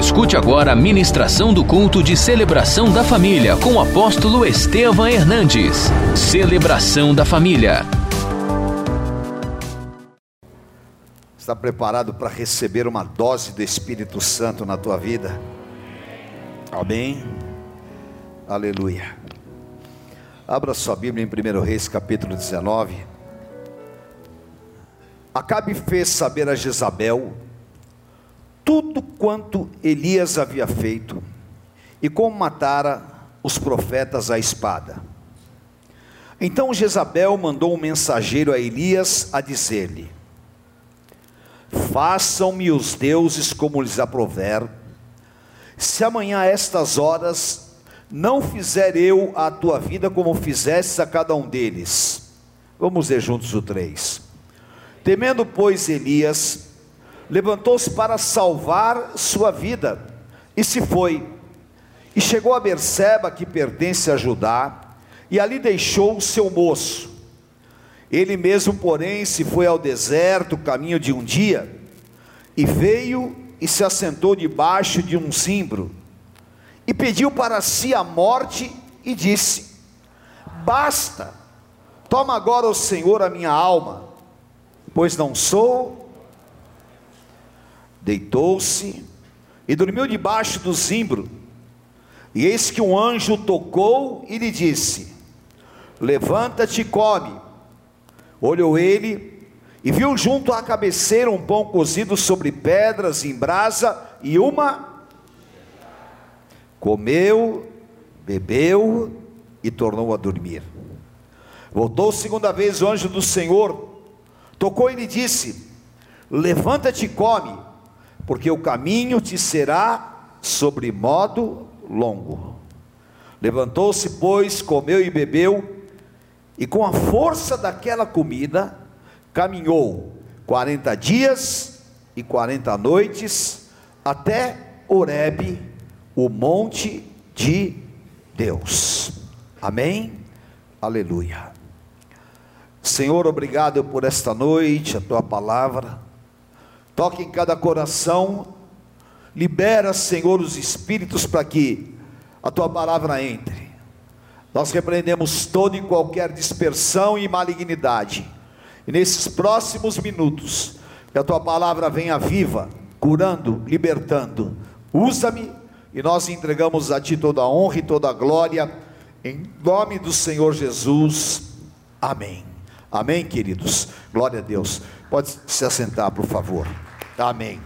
Escute agora a ministração do culto de celebração da família com o apóstolo Estevam Hernandes. Celebração da família. Está preparado para receber uma dose do Espírito Santo na tua vida? Amém? Aleluia. Abra sua Bíblia em 1 Reis capítulo 19. Acabe fez saber a Jezabel tudo quanto Elias havia feito e como matara os profetas à espada. Então Jezabel mandou um mensageiro a Elias a dizer-lhe: Façam-me os deuses como lhes aprover, se amanhã a estas horas não fizer eu a tua vida como fizesse a cada um deles. Vamos ver juntos o 3. Temendo, pois, Elias, levantou-se para salvar sua vida e se foi. E chegou a Berseba, que pertence a Judá, e ali deixou o seu moço. Ele mesmo, porém, se foi ao deserto, caminho de um dia, e veio e se assentou debaixo de um cimbro, e pediu para si a morte, e disse: Basta, toma agora o Senhor a minha alma, pois não sou deitou-se e dormiu debaixo do zimbro. E eis que um anjo tocou e lhe disse: Levanta-te e come. Olhou ele e viu junto à cabeceira um pão cozido sobre pedras em brasa e uma. Comeu, bebeu e tornou a dormir. Voltou segunda vez o anjo do Senhor, tocou e lhe disse: Levanta-te e come porque o caminho te será sobre modo longo. Levantou-se, pois, comeu e bebeu, e com a força daquela comida, caminhou quarenta dias e quarenta noites até Horebe, o monte de Deus. Amém? Aleluia. Senhor, obrigado por esta noite, a tua palavra toque em cada coração, libera, Senhor, os espíritos para que a tua palavra entre. Nós repreendemos toda e qualquer dispersão e malignidade. E nesses próximos minutos, que a tua palavra venha viva, curando, libertando. Usa-me e nós entregamos a ti toda a honra e toda a glória, em nome do Senhor Jesus. Amém. Amém, queridos. Glória a Deus. Pode se assentar, por favor. Amém.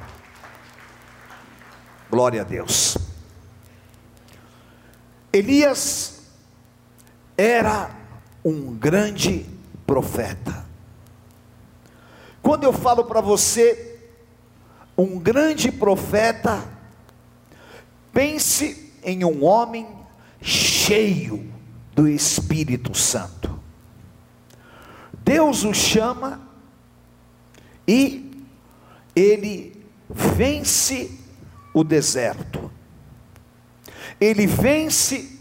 Glória a Deus. Elias era um grande profeta. Quando eu falo para você, um grande profeta, pense em um homem cheio do Espírito Santo. Deus o chama e ele vence o deserto, ele vence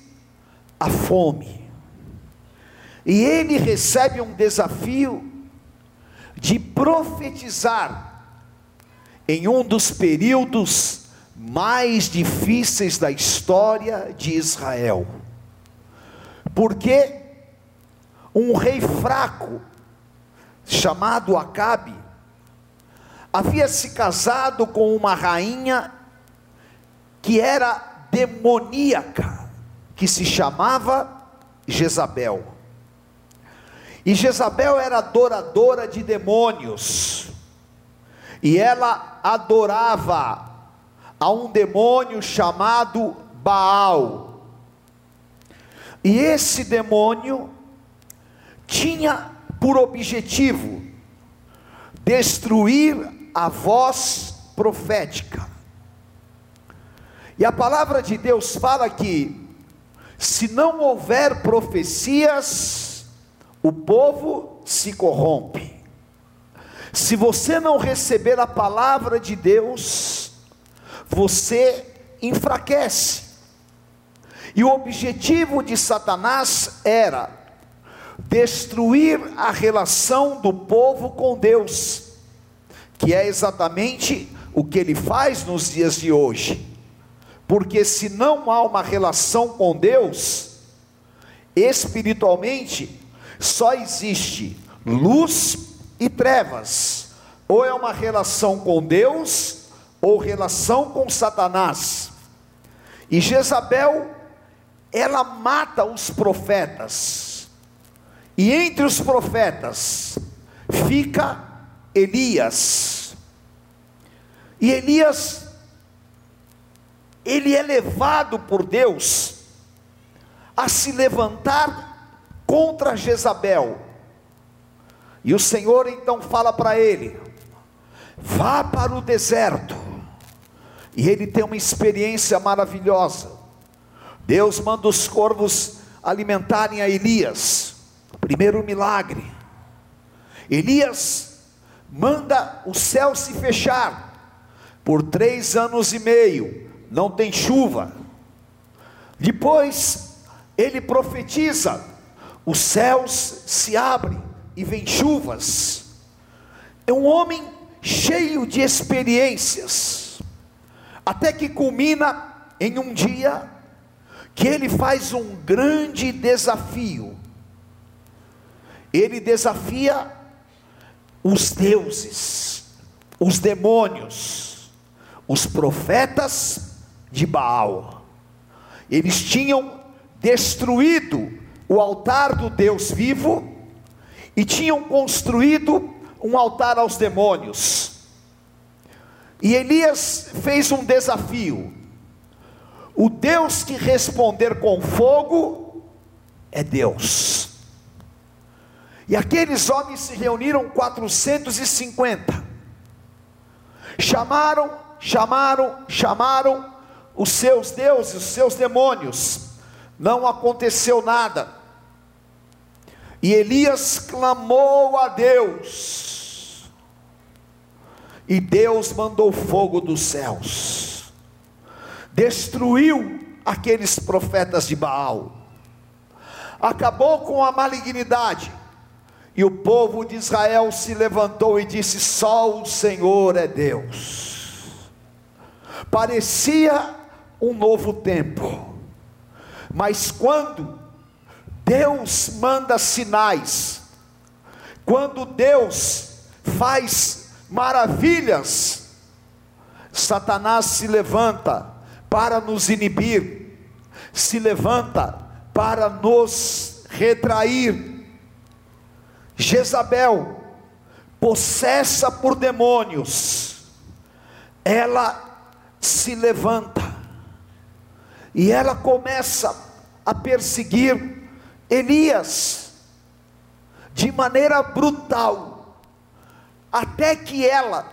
a fome, e ele recebe um desafio de profetizar em um dos períodos mais difíceis da história de Israel, porque um rei fraco, chamado Acabe, havia se casado com uma rainha que era demoníaca, que se chamava Jezabel. E Jezabel era adoradora de demônios, e ela adorava a um demônio chamado Baal. E esse demônio tinha por objetivo destruir a voz profética. E a palavra de Deus fala que, se não houver profecias, o povo se corrompe. Se você não receber a palavra de Deus, você enfraquece. E o objetivo de Satanás era destruir a relação do povo com Deus que é exatamente o que ele faz nos dias de hoje. porque se não há uma relação com Deus, espiritualmente, só existe luz e trevas. Ou é uma relação com Deus, ou relação com Satanás. E Jezabel, ela mata os profetas. E entre os profetas fica Elias. E Elias, ele é levado por Deus a se levantar contra Jezabel. E o Senhor então fala para ele: vá para o deserto. E ele tem uma experiência maravilhosa. Deus manda os corvos alimentarem a Elias. Primeiro milagre. Elias manda o céu se fechar. Por três anos e meio, não tem chuva. Depois, ele profetiza: os céus se abrem e vem chuvas. É um homem cheio de experiências, até que culmina em um dia que ele faz um grande desafio. Ele desafia os deuses, os demônios, os profetas de Baal. Eles tinham destruído o altar do Deus vivo e tinham construído um altar aos demônios. E Elias fez um desafio: o Deus que responder com fogo é Deus. E aqueles homens se reuniram 450. Chamaram, chamaram, chamaram os seus deuses, os seus demônios. Não aconteceu nada. E Elias clamou a Deus. E Deus mandou fogo dos céus. Destruiu aqueles profetas de Baal. Acabou com a malignidade e o povo de Israel se levantou e disse: Só o Senhor é Deus. Parecia um novo tempo, mas quando Deus manda sinais, quando Deus faz maravilhas, Satanás se levanta para nos inibir, se levanta para nos retrair Jezabel, possessa por demônios, ela se levanta e ela começa a perseguir Elias de maneira brutal, até que ela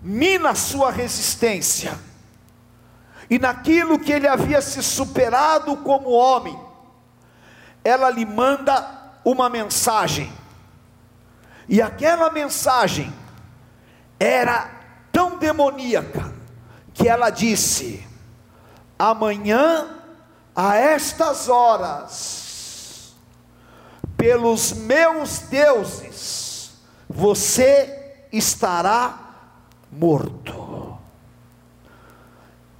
mina sua resistência, e naquilo que ele havia se superado como homem, ela lhe manda uma mensagem e aquela mensagem era tão demoníaca que ela disse: amanhã, a estas horas, pelos meus deuses, você estará morto.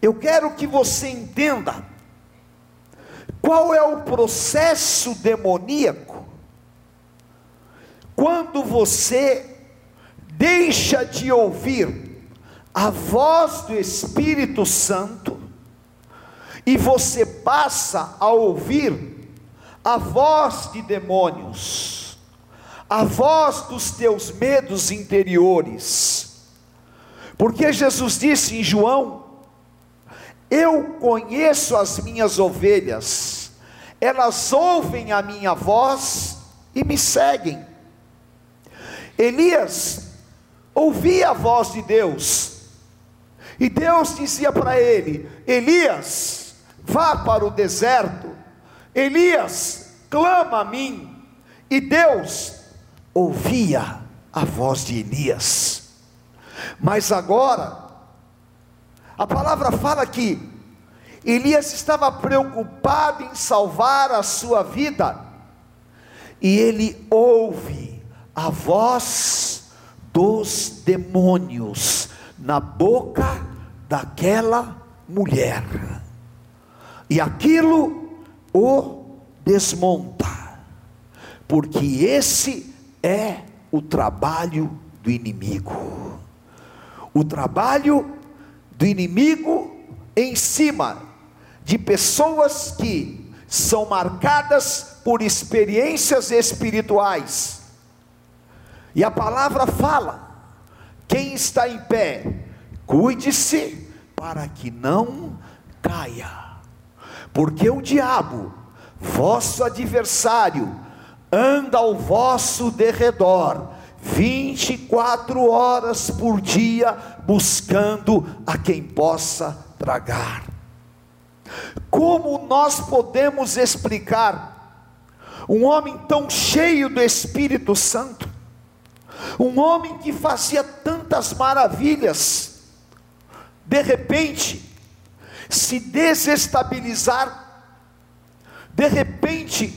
Eu quero que você entenda qual é o processo demoníaco quando você deixa de ouvir a voz do Espírito Santo e você passa a ouvir a voz de demônios, a voz dos teus medos interiores, porque Jesus disse em João: Eu conheço as minhas ovelhas, elas ouvem a minha voz e me seguem. Elias ouvia a voz de Deus, e Deus dizia para ele: Elias, vá para o deserto, Elias, clama a mim, e Deus ouvia a voz de Elias, mas agora, a palavra fala que Elias estava preocupado em salvar a sua vida, e ele ouve a voz dos demônios na boca daquela mulher. e aquilo o desmonta, porque esse é o trabalho do inimigo. O trabalho do inimigo em cima de pessoas que são marcadas por experiências espirituais. E a palavra fala: quem está em pé, cuide-se para que não caia, porque o diabo, vosso adversário, anda ao vosso derredor, 24 horas por dia, buscando a quem possa tragar. Como nós podemos explicar um homem tão cheio do Espírito Santo, um homem que fazia tantas maravilhas, de repente, se desestabilizar, de repente,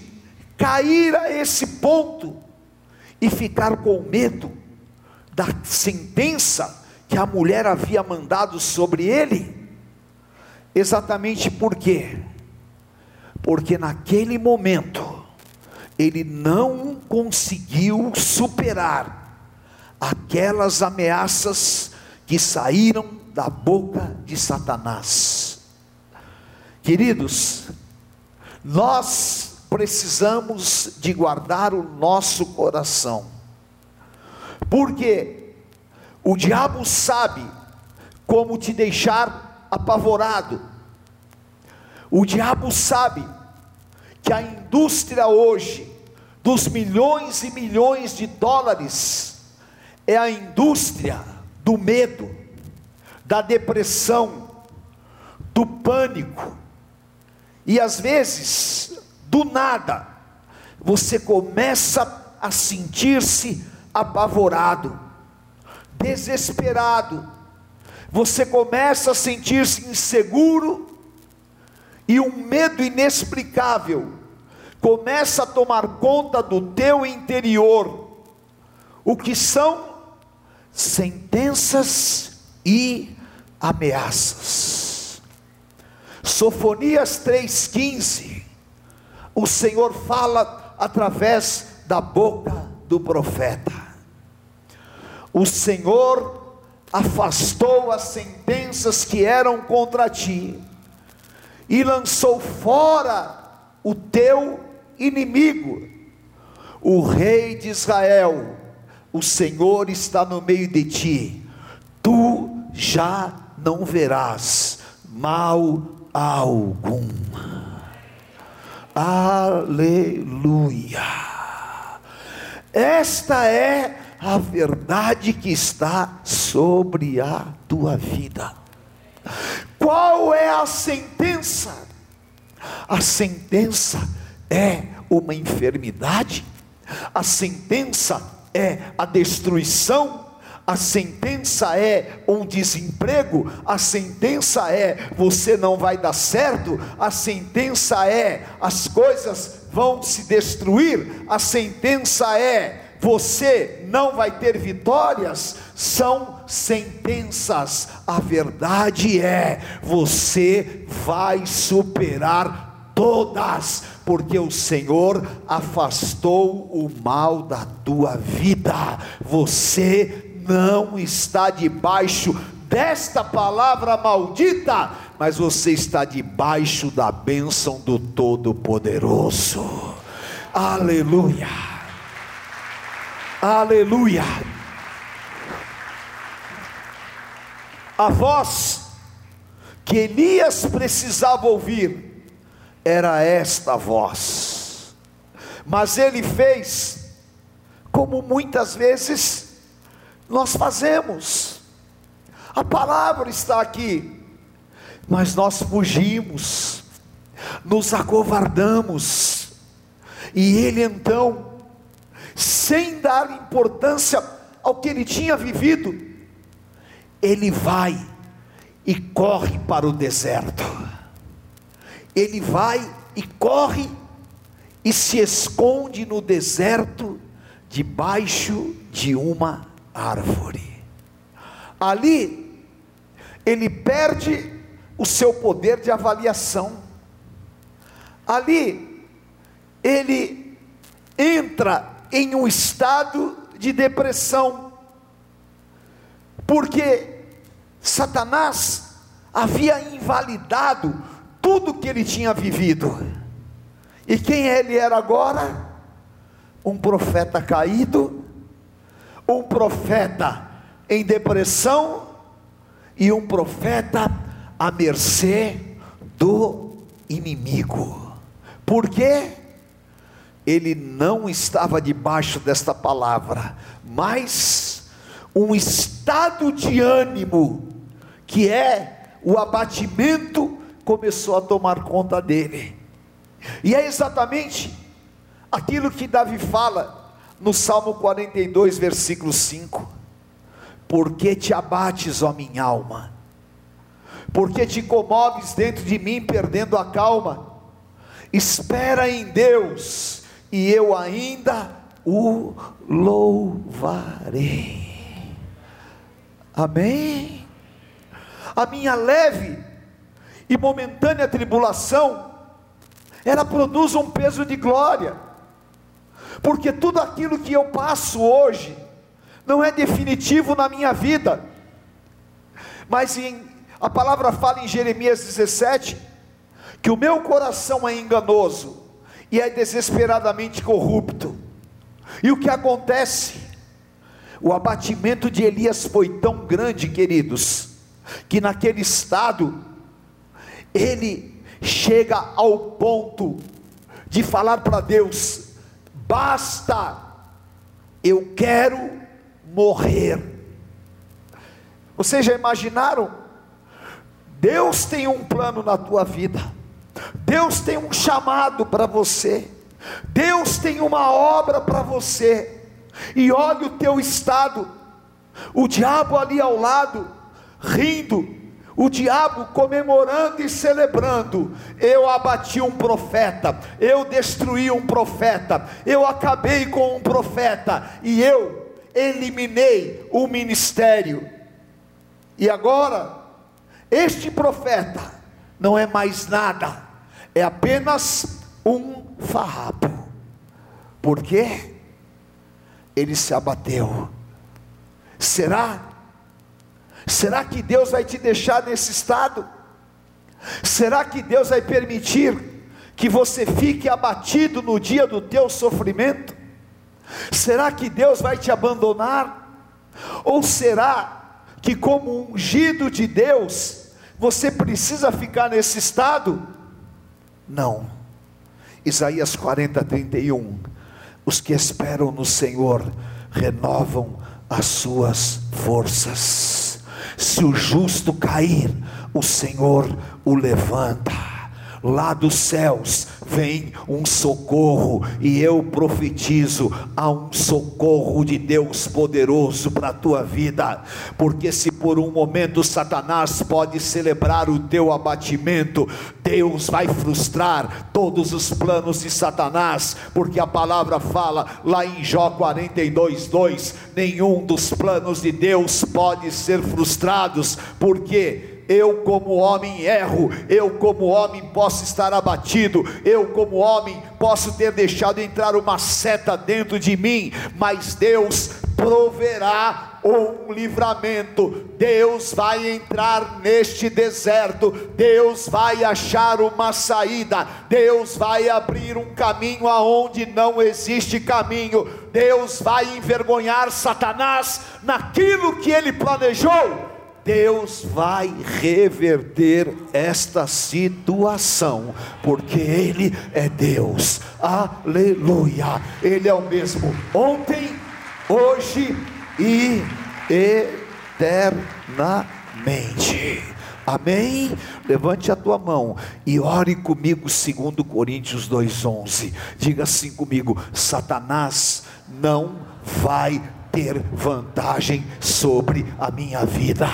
cair a esse ponto e ficar com medo da sentença que a mulher havia mandado sobre ele. Exatamente por quê? Porque naquele momento ele não conseguiu superar aquelas ameaças que saíram da boca de Satanás. Queridos, nós precisamos de guardar o nosso coração, porque o diabo sabe como te deixar apavorado, o diabo sabe que a indústria hoje, dos milhões e milhões de dólares, é a indústria do medo, da depressão, do pânico, e às vezes, do nada, você começa a sentir-se apavorado, desesperado, você começa a sentir-se inseguro, e um medo inexplicável. Começa a tomar conta do teu interior. O que são sentenças e ameaças. Sofonias 3,15, o Senhor fala através da boca do profeta. O Senhor afastou as sentenças que eram contra ti e lançou fora o teu inimigo, o rei de Israel. O Senhor está no meio de ti, tu já não verás mal algum. Aleluia. Esta é a verdade que está sobre a tua vida. Qual é a sentença? A sentença é uma enfermidade, a sentença é a destruição, a sentença é um desemprego, a sentença é você não vai dar certo, a sentença é as coisas vão se destruir, a sentença é você não vai ter vitórias, são sentenças. A verdade é, você vai superar todas, porque o Senhor afastou o mal da tua vida. Você não está debaixo desta palavra maldita, mas você está debaixo da bênção do Todo-Poderoso. Aleluia. Aleluia. A voz que Elias precisava ouvir era esta voz. Mas ele fez como muitas vezes nós fazemos. A palavra está aqui, mas nós fugimos, nos acovardamos, e ele então, sem dar importância ao que ele tinha vivido, ele vai e corre para o deserto. Ele vai e corre e se esconde no deserto debaixo de uma árvore. Ali ele perde o seu poder de avaliação. ali ele entra em um estado de depressão, porque Satanás havia invalidado tudo que ele tinha vivido. E quem ele era agora? Um profeta caído, um profeta em depressão e um profeta à mercê do inimigo. Por quê? Ele não estava debaixo desta palavra, mas um estado de ânimo, que é o abatimento, começou a tomar conta dele. E é exatamente aquilo que Davi fala no Salmo 42, versículo 5: Por que te abates, ó minha alma? Por que te comoves dentro de mim, perdendo a calma? Espera em Deus, e eu ainda o louvarei. Amém? A minha leve e momentânea tribulação, ela produz um peso de glória, porque tudo aquilo que eu passo hoje não é definitivo na minha vida, mas em, a palavra fala em Jeremias 17 que o meu coração é enganoso e é desesperadamente corrupto. E o que acontece? O abatimento de Elias foi tão grande, queridos, que naquele estado ele chega ao ponto de falar para Deus: basta, eu quero morrer. Vocês já imaginaram? Deus tem um plano na tua vida, Deus tem um chamado para você, Deus tem uma obra para você, e olha o teu estado, o diabo ali ao lado, rindo, o diabo comemorando e celebrando. Eu abati um profeta, eu destruí um profeta, eu acabei com um profeta e eu eliminei o ministério. E agora, este profeta não é mais nada, é apenas um farrapo. Por quê? Ele se abateu. Será Será que Deus vai te deixar nesse estado? Será que Deus vai permitir que você fique abatido no dia do teu sofrimento? Será que Deus vai te abandonar? Ou será que, como ungido de Deus, você precisa ficar nesse estado? Não. Isaías 40, 31. Os que esperam no Senhor renovam as suas forças. Se o justo cair, o Senhor o levanta lá dos céus vem um socorro, e eu profetizo: há um socorro de Deus poderoso para a tua vida, porque se por um momento Satanás pode celebrar o teu abatimento, Deus vai frustrar todos os planos de Satanás, porque a palavra fala lá em Jó 42, 2: nenhum dos planos de Deus pode ser frustrados, porque eu, como homem, erro, eu, como homem, posso estar abatido, eu, como homem, posso ter deixado entrar uma seta dentro de mim, mas Deus proverá um livramento. Deus vai entrar neste deserto, Deus vai achar uma saída, Deus vai abrir um caminho aonde não existe caminho. Deus vai envergonhar Satanás naquilo que ele planejou Deus vai reverter esta situação, porque Ele é Deus, aleluia. Ele é o mesmo ontem, hoje e eternamente. Amém? Levante a tua mão e ore comigo, segundo Coríntios 2:11. Diga assim comigo: Satanás não vai ter vantagem sobre a minha vida.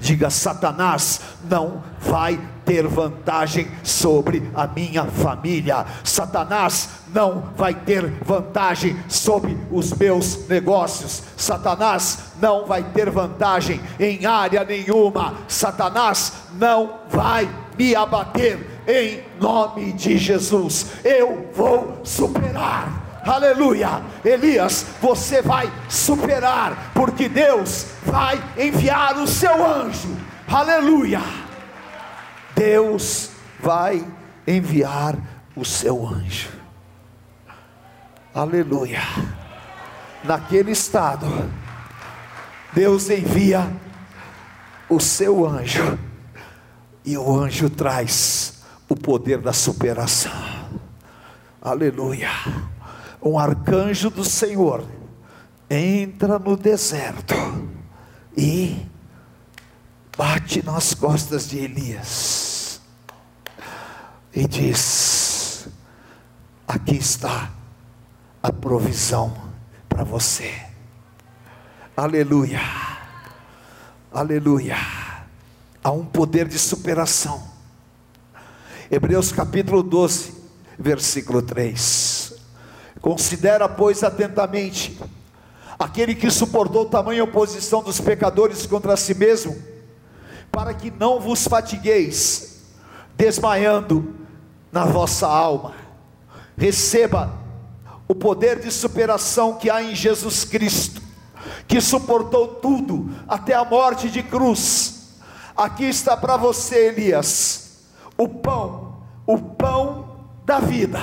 Diga: Satanás não vai ter vantagem sobre a minha família. Satanás não vai ter vantagem sobre os meus negócios. Satanás não vai ter vantagem em área nenhuma. Satanás não vai me abater, em nome de Jesus. Eu vou superar. Aleluia, Elias, você vai superar, porque Deus vai enviar o seu anjo. Aleluia, Deus vai enviar o seu anjo. Aleluia. Naquele estado, Deus envia o seu anjo, e o anjo traz o poder da superação. Aleluia. Um arcanjo do Senhor entra no deserto e bate nas costas de Elias e diz: Aqui está a provisão para você. Aleluia. Aleluia. Há um poder de superação. Hebreus capítulo 12, versículo 3. Considera, pois, atentamente aquele que suportou tamanha oposição dos pecadores contra si mesmo, para que não vos fatigueis, desmaiando na vossa alma. Receba o poder de superação que há em Jesus Cristo, que suportou tudo até a morte de cruz. Aqui está para você, Elias, o pão, o pão da vida.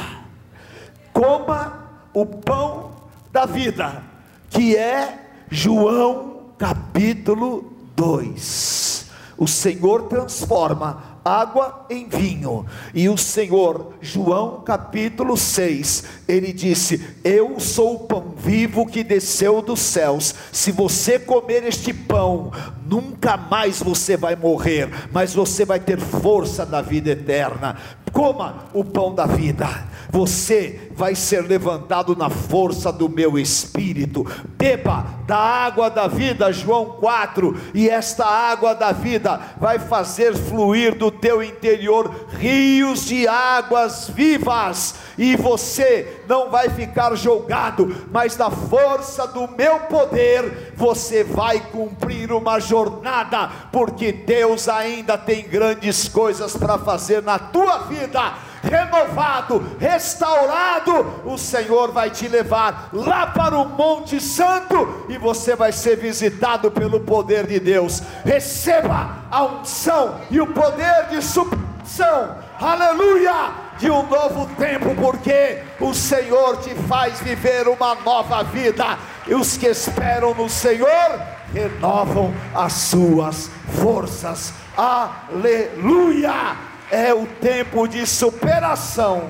Coma o pão da vida, que é João capítulo 2. O Senhor transforma água em vinho. E o Senhor, João capítulo 6, ele disse: Eu sou o pão vivo que desceu dos céus. Se você comer este pão, nunca mais você vai morrer, mas você vai ter força da vida eterna. Coma o pão da vida, você vai ser levantado na força do meu espírito. Beba da água da vida, João 4, e esta água da vida vai fazer fluir do teu interior rios de águas vivas, e você não vai ficar jogado, mas na força do meu poder, você vai cumprir uma jornada, porque Deus ainda tem grandes coisas para fazer na tua vida renovado, restaurado, o Senhor vai te levar lá para o Monte Santo e você vai ser visitado pelo poder de Deus. Receba a unção e o poder de superação, aleluia! De um novo tempo, porque o Senhor te faz viver uma nova vida, e os que esperam no Senhor renovam as suas forças, aleluia! É o tempo de superação,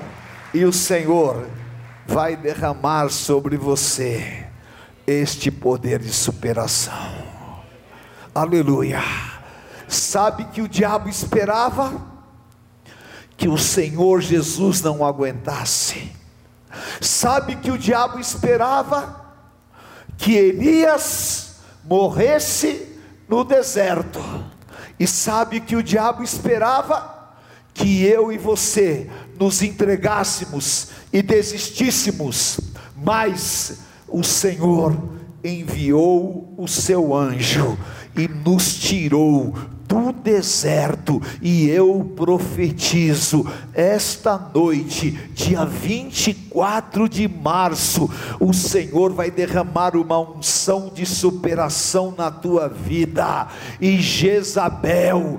e o Senhor vai derramar sobre você este poder de superação. Aleluia. Sabe que o diabo esperava que o Senhor Jesus não aguentasse. Sabe que o diabo esperava que Elias morresse no deserto. E sabe que o diabo esperava que eu e você nos entregássemos e desistíssemos, mas o Senhor enviou o seu anjo e nos tirou do deserto, e eu profetizo, esta noite, dia 24 de março, o Senhor vai derramar uma unção de superação na tua vida, e Jezabel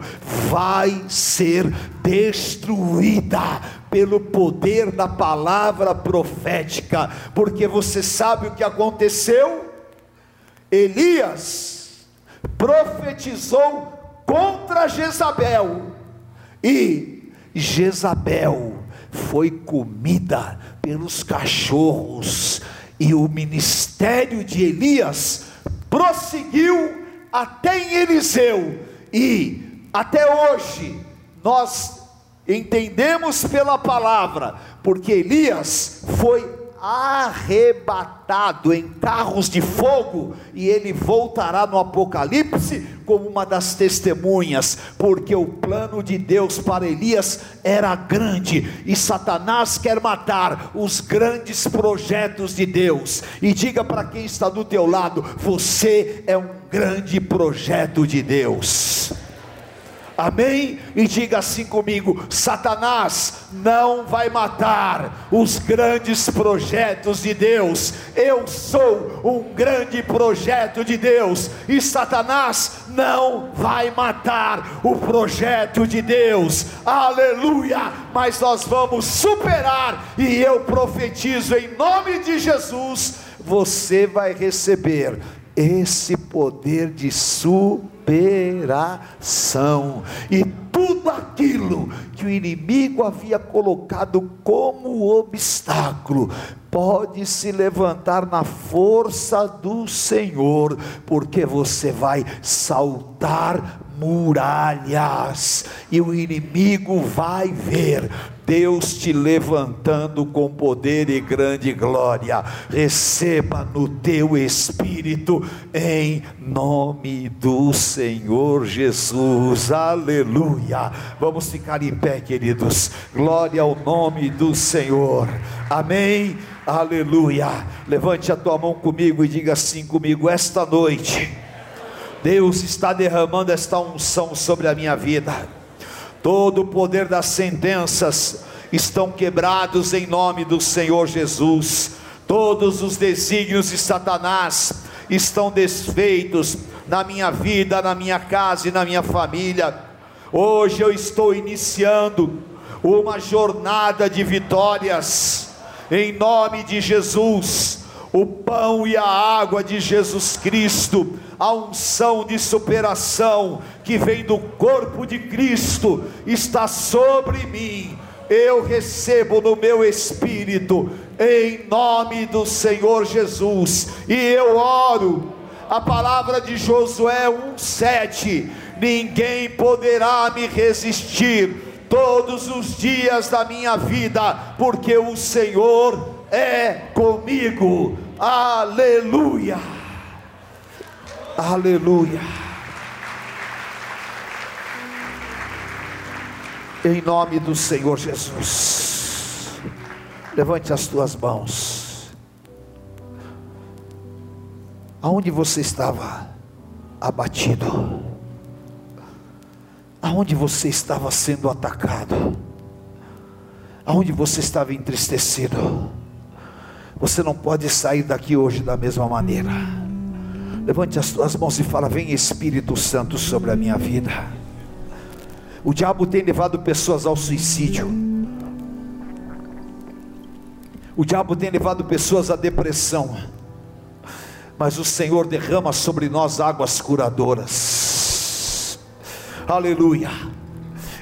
vai ser destruída pelo poder da palavra profética, porque você sabe o que aconteceu? Elias profetizou contra Jezabel, e Jezabel foi comida pelos cachorros, e o ministério de Elias prosseguiu até em Eliseu, e até hoje nós entendemos pela palavra, porque Elias foi arrebatado em carros de fogo, e ele voltará no Apocalipse como uma das testemunhas, porque o plano de Deus para Elias era grande, e Satanás quer matar os grandes projetos de Deus. E diga para quem está do teu lado: você é um grande projeto de Deus. Amém? E diga assim comigo: Satanás não vai matar os grandes projetos de Deus. Eu sou um grande projeto de Deus, e Satanás não vai matar o projeto de Deus. Aleluia! Mas nós vamos superar, e eu profetizo em nome de Jesus: você vai receber esse poder de superação e tudo aquilo que o inimigo havia colocado como obstáculo pode se levantar na força do Senhor, porque você vai saltar muralhas, e o inimigo vai ver Deus te levantando com poder e grande glória. Receba no teu espírito, em nome do Senhor Jesus. Aleluia. Vamos ficar em pé, queridos. Glória ao nome do Senhor. Amém. Aleluia. Levante a tua mão comigo e diga assim comigo: esta noite Deus está derramando esta unção sobre a minha vida. Todo o poder das sentenças estão quebrados em nome do Senhor Jesus. Todos os desígnios de Satanás estão desfeitos na minha vida, na minha casa e na minha família. Hoje eu estou iniciando uma jornada de vitórias, em nome de Jesus. O pão e a água de Jesus Cristo a unção de superação que vem do corpo de Cristo está sobre mim. Eu recebo no meu espírito, em nome do Senhor Jesus, e eu oro. A palavra de Josué 1,7: Ninguém poderá me resistir todos os dias da minha vida, porque o Senhor é comigo. Aleluia. Aleluia. Em nome do Senhor Jesus. Levante as tuas mãos. Aonde você estava abatido? Aonde você estava sendo atacado? Aonde você estava entristecido? Você não pode sair daqui hoje da mesma maneira. Levante as tuas mãos e fala: Vem Espírito Santo sobre a minha vida. O diabo tem levado pessoas ao suicídio. O diabo tem levado pessoas à depressão. Mas o Senhor derrama sobre nós águas curadoras. Aleluia.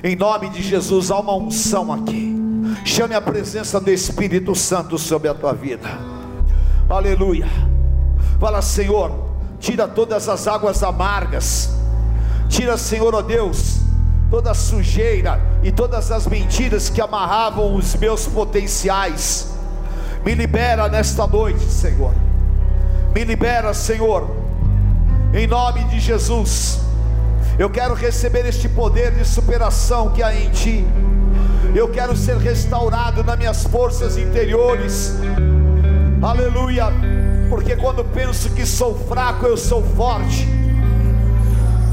Em nome de Jesus há uma unção aqui. Chame a presença do Espírito Santo sobre a tua vida. Aleluia. Fala, Senhor, tira todas as águas amargas, tira, Senhor, ó oh Deus, toda a sujeira e todas as mentiras que amarravam os meus potenciais. Me libera nesta noite, Senhor. Me libera, Senhor, em nome de Jesus. Eu quero receber este poder de superação que há em Ti. Eu quero ser restaurado nas minhas forças interiores. Aleluia porque quando penso que sou fraco, eu sou forte.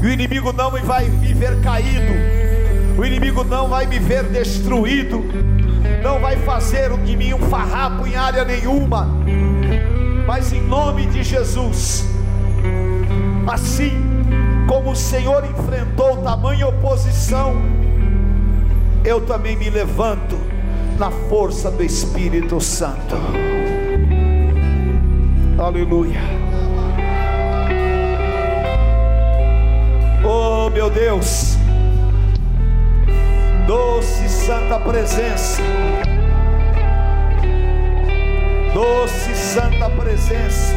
E o inimigo não vai me ver caído, o inimigo não vai me ver destruído, não vai fazer de mim um farrapo em área nenhuma, mas em nome de Jesus, assim como o Senhor enfrentou tamanha oposição, eu também me levanto na força do Espírito Santo. Aleluia. Oh, meu Deus. Doce santa presença. Doce santa presença.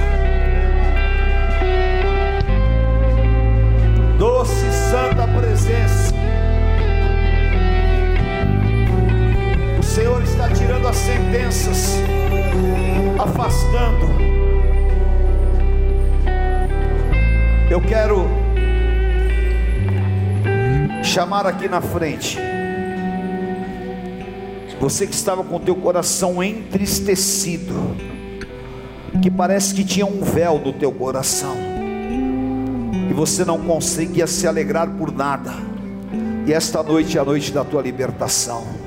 Doce santa presença. Tirando as sentenças, afastando Eu quero chamar aqui na frente você que estava com teu coração entristecido, que parece que tinha um véu no teu coração, e você não conseguia se alegrar por nada, E esta noite é a noite da tua libertação.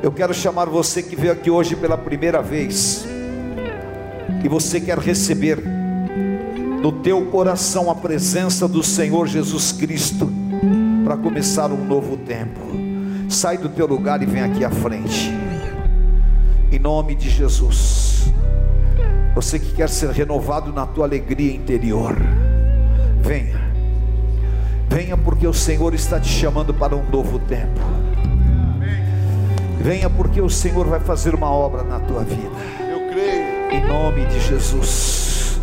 Eu quero chamar você que veio aqui hoje pela primeira vez, e você quer receber no teu coração a presença do Senhor Jesus Cristo para começar um novo tempo. Sai do teu lugar e vem aqui à frente. Em nome de Jesus. Você que quer ser renovado na tua alegria interior, venha. Venha porque o Senhor está te chamando para um novo tempo. Venha porque o Senhor vai fazer uma obra na tua vida. Eu creio. Em nome de Jesus.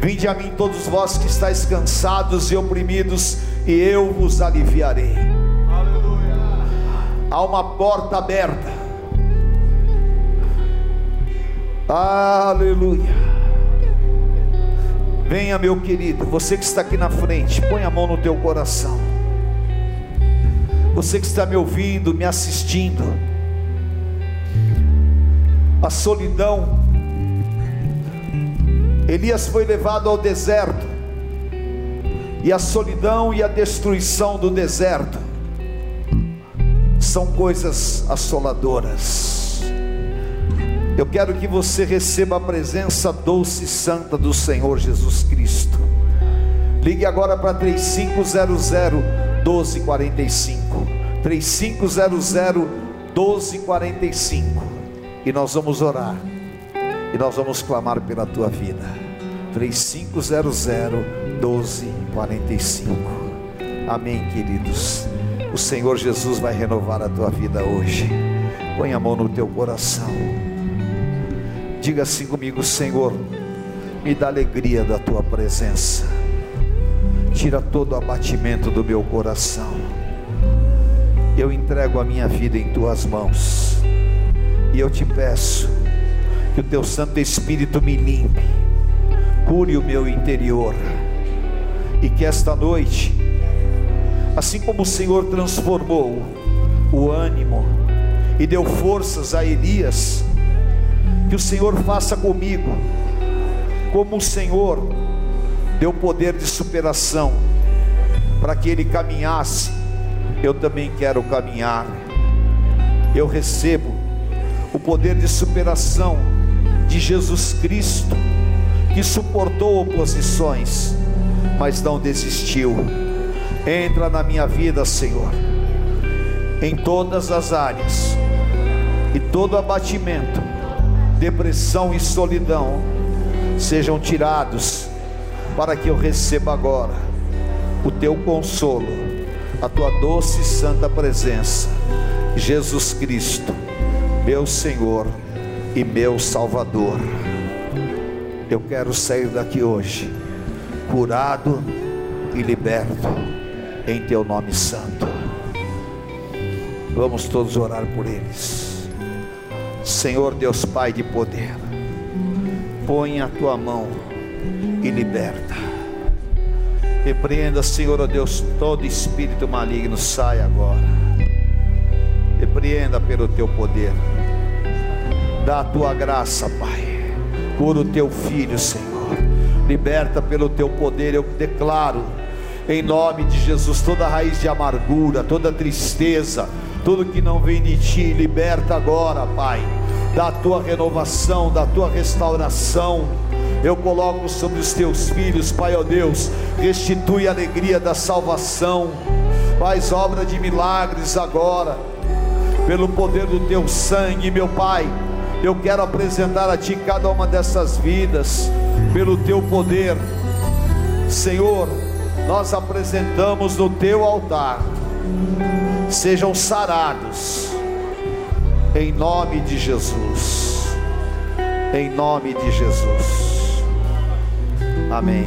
Vinde a mim todos vós que estáis cansados e oprimidos, e eu vos aliviarei. Aleluia. Há uma porta aberta. Aleluia. Venha, meu querido, você que está aqui na frente, põe a mão no teu coração. Você que está me ouvindo, me assistindo. A solidão. Elias foi levado ao deserto. E a solidão e a destruição do deserto são coisas assoladoras. Eu quero que você receba a presença doce e santa do Senhor Jesus Cristo. Ligue agora para 3500 1245. 3500 1245. E nós vamos orar. E nós vamos clamar pela tua vida. 3500 1245. Amém, queridos. O Senhor Jesus vai renovar a tua vida hoje. Põe a mão no teu coração. Diga assim comigo, Senhor, me dá alegria da tua presença. Tira todo o abatimento do meu coração. Eu entrego a minha vida em tuas mãos. E eu te peço que o teu Santo Espírito me limpe, cure o meu interior. E que esta noite, assim como o Senhor transformou o ânimo e deu forças a Elias, que o Senhor faça comigo, como o Senhor deu poder de superação para que ele caminhasse, eu também quero caminhar. Eu recebo o poder de superação de Jesus Cristo, que suportou oposições, mas não desistiu. Entra na minha vida, Senhor, em todas as áreas, e todo abatimento, depressão e solidão sejam tirados, para que eu receba agora o teu consolo, a tua doce e santa presença, Jesus Cristo, meu Senhor e meu Salvador. Eu quero sair daqui hoje, curado e liberto, em teu nome santo. Vamos todos orar por eles. Senhor Deus Pai de poder, põe a tua mão e liberta. Repreenda, Senhor, ó Deus, todo espírito maligno, sai agora. Repreenda pelo teu poder. Dá a tua graça, Pai. Cura o teu filho, Senhor. Liberta pelo teu poder, eu declaro, em nome de Jesus, toda raiz de amargura, toda tristeza, tudo que não vem de ti, liberta agora, Pai. Da tua renovação, da tua restauração eu coloco sobre os teus filhos, Pai, ó Deus, restitui a alegria da salvação, faz obra de milagres agora, pelo poder do teu sangue, meu Pai. Eu quero apresentar a Ti cada uma dessas vidas, pelo Teu poder, Senhor. Nós apresentamos no Teu altar, sejam sarados, em nome de Jesus, em nome de Jesus. Amém.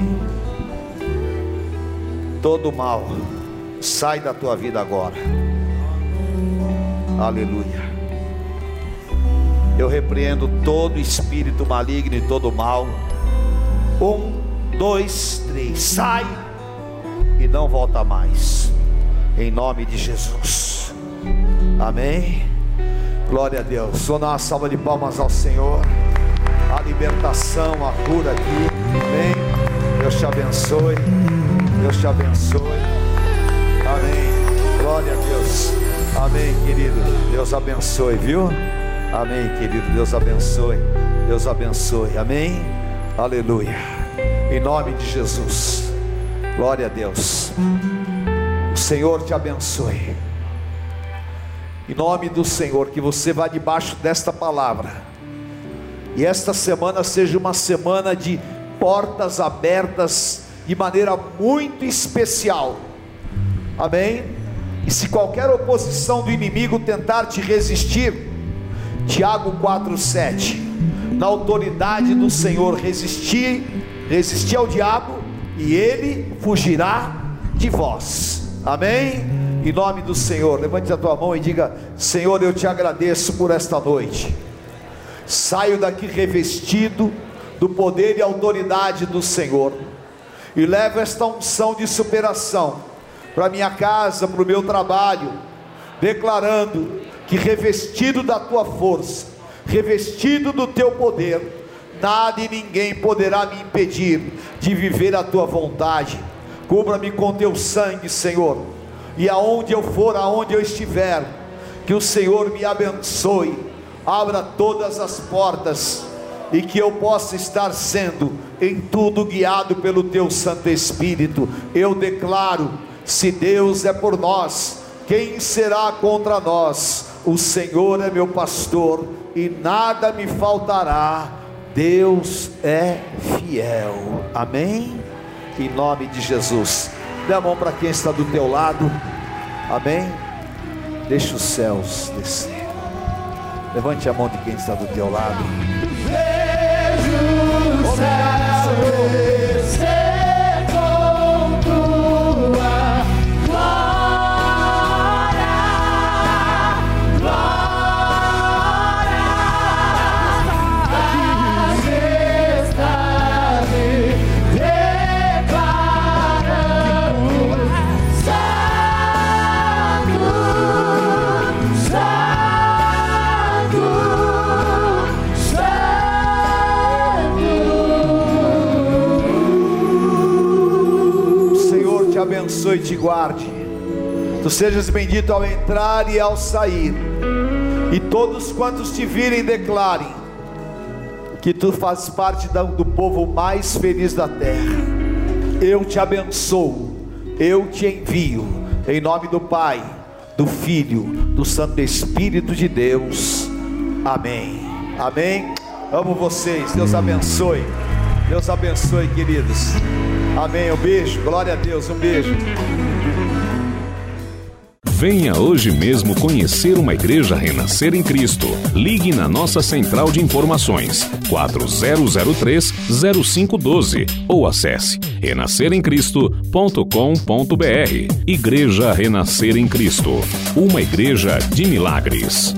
Todo mal sai da tua vida agora. Aleluia. Eu repreendo todo espírito maligno e todo mal. Um, dois, três. Sai e não volta mais. Em nome de Jesus. Amém. Glória a Deus. Vou dar uma salva de palmas ao Senhor. A libertação, a cura aqui. Amém. Deus te abençoe. Deus te abençoe. Amém. Glória a Deus. Amém, querido. Deus abençoe, viu? Amém, querido. Deus abençoe. Deus abençoe. Amém. Aleluia. Em nome de Jesus. Glória a Deus. O Senhor te abençoe. Em nome do Senhor, que você vá debaixo desta palavra. E esta semana seja uma semana de portas abertas de maneira muito especial. Amém? E se qualquer oposição do inimigo tentar te resistir, Tiago 4:7, na autoridade do Senhor resistir, resistir ao diabo e ele fugirá de vós. Amém? Em nome do Senhor, levante a tua mão e diga: Senhor, eu te agradeço por esta noite. Saio daqui revestido do poder e autoridade do Senhor e levo esta unção de superação para minha casa, para o meu trabalho, declarando que revestido da tua força, revestido do teu poder, nada e ninguém poderá me impedir de viver a tua vontade. Cubra-me com teu sangue, Senhor, e aonde eu for, aonde eu estiver, que o Senhor me abençoe, abra todas as portas e que eu possa estar sendo em tudo guiado pelo teu Santo Espírito. Eu declaro: se Deus é por nós, quem será contra nós? O Senhor é meu pastor e nada me faltará. Deus é fiel. Amém? Em nome de Jesus. Dê a mão para quem está do teu lado. Amém? Deixa os céus descer. Levante a mão de quem está do teu lado. O abençoe e te guarde. Tu sejas bendito ao entrar e ao sair. E todos quantos te virem declarem que tu fazes parte do povo mais feliz da terra. Eu te abençoo, eu te envio, em nome do Pai, do Filho, do Santo Espírito de Deus. Amém. Amém. Amo vocês. Deus abençoe. Deus abençoe, queridos. Amém. Um beijo. Glória a Deus. Um beijo. Venha hoje mesmo conhecer uma igreja renascer em Cristo. Ligue na nossa central de informações 4003-0512 ou acesse renasceremcristo.com.br. Igreja Renascer em Cristo. Uma igreja de milagres.